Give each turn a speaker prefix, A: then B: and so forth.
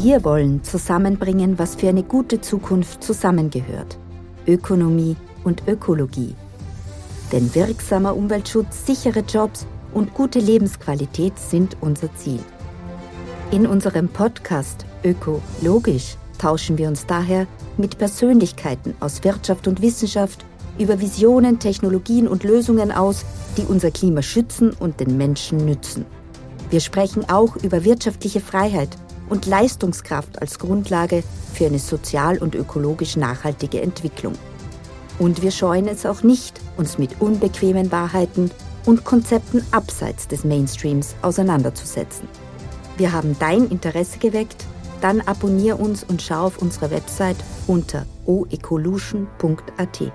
A: Wir wollen zusammenbringen, was für eine gute Zukunft zusammengehört. Ökonomie und Ökologie. Denn wirksamer Umweltschutz, sichere Jobs und gute Lebensqualität sind unser Ziel. In unserem Podcast Ökologisch tauschen wir uns daher mit Persönlichkeiten aus Wirtschaft und Wissenschaft über Visionen, Technologien und Lösungen aus, die unser Klima schützen und den Menschen nützen. Wir sprechen auch über wirtschaftliche Freiheit und Leistungskraft als Grundlage für eine sozial und ökologisch nachhaltige Entwicklung. Und wir scheuen es auch nicht, uns mit unbequemen Wahrheiten und Konzepten abseits des Mainstreams auseinanderzusetzen. Wir haben dein Interesse geweckt, dann abonniere uns und schau auf unserer Website unter oecolution.at.